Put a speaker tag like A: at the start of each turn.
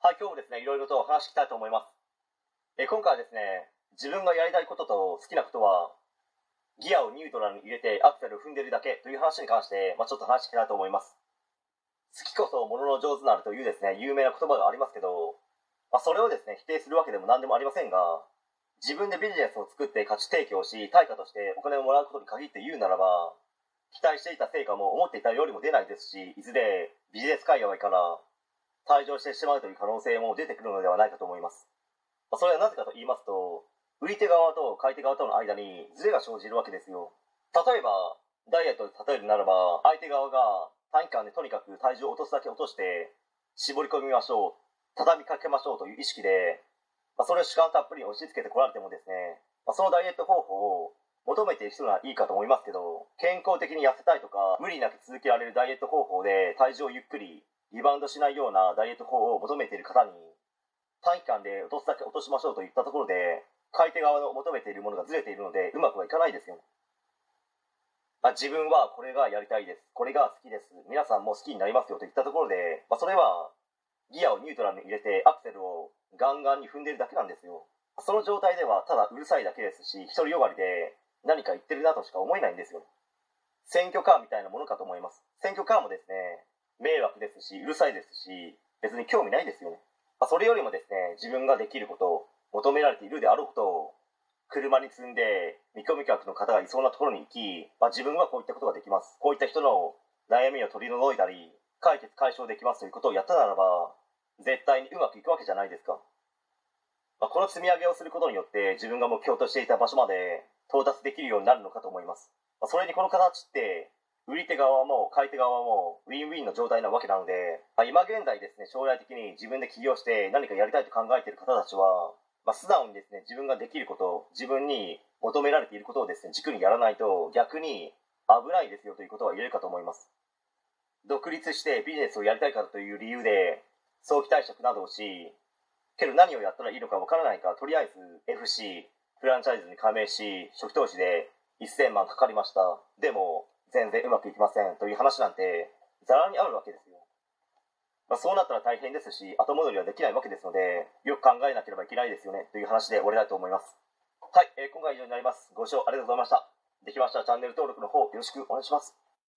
A: はい、今日もですね、いろいろと話していきたいと思います。え今回はですね、自分がやりたいことと好きなことは、ギアをニュートラルに入れてアクセルを踏んでるだけという話に関して、まあ、ちょっと話していきたいと思います。好きこそものの上手なるというですね、有名な言葉がありますけど、まあ、それをですね、否定するわけでも何でもありませんが、自分でビジネスを作って価値提供し、対価としてお金をもらうことに限って言うならば、期待していた成果も思っていたよりも出ないですし、いずれビジネス界隈から退場してしまうという可能性も出てくるのではないかと思います。それはなぜかと言いますと、売り手側と買い手側との間にズレが生じるわけですよ。例えば、ダイエットで例えるならば、相手側が短期間でとにかく体重を落とすだけ落として、絞り込みましょう、畳みかけましょうという意識で、まあ、それを主観たっぷりに押し付けてこられてもですね、まあ、そのダイエット方法を求めている人ならいいかと思いますけど、健康的に痩せたいとか、無理なく続けられるダイエット方法で体重をゆっくりリバウンドしないようなダイエット法を求めている方に、短期間で落とすだけ落としましょうといったところで、買い手側の求めているものがずれているので、うまくはいかないですよね。まあ、自分はこれがやりたいです。これが好きです。皆さんも好きになりますよといったところで、まあ、それはギアをニュートラルに入れてアクセルをガンガンに踏んでるだけなんですよ。その状態ではただうるさいだけですし、独りよがりで何か言ってるなとしか思えないんですよ。選挙カーみたいなものかと思います。選挙カーもですね、迷惑ですし、うるさいですし、別に興味ないですよね。まあ、それよりもですね、自分ができることを、求められているであろうことを、車に積んで見込み客の方がいそうなところに行き、まあ、自分はこういったことができます。こういった人の悩みを取り除いたり、解決解消できますということをやったならば、絶対にうまくいくわけじゃないですか。まあ、この積み上げをすることによって自分が目標としていた場所まで到達できるようになるのかと思います。まあ、それにこの形って、売り手側も買い手側もウィンウィンの状態なわけなので、まあ、今現在ですね、将来的に自分で起業して何かやりたいと考えている方たちは、まあ、素直にですね、自分ができること、自分に求められていることをですね、軸にやらないと逆に危ないですよということは言えるかと思います。独立してビジネスをやりたいからという理由で、早期退職などをし、けど何をやったらいいのかわからないから、とりあえず FC、フランチャイズに加盟し、初期投資で1000万かかりました。でも、全然うまくいきませんという話なんて、ざらにあるわけですよ。まあ、そうなったら大変ですし、後戻りはできないわけですので、よく考えなければいけないですよね、という話で終わりたいと思います。はい、えー今回は以上になります。ご視聴ありがとうございました。できましたらチャンネル登録の方よろしくお願いします。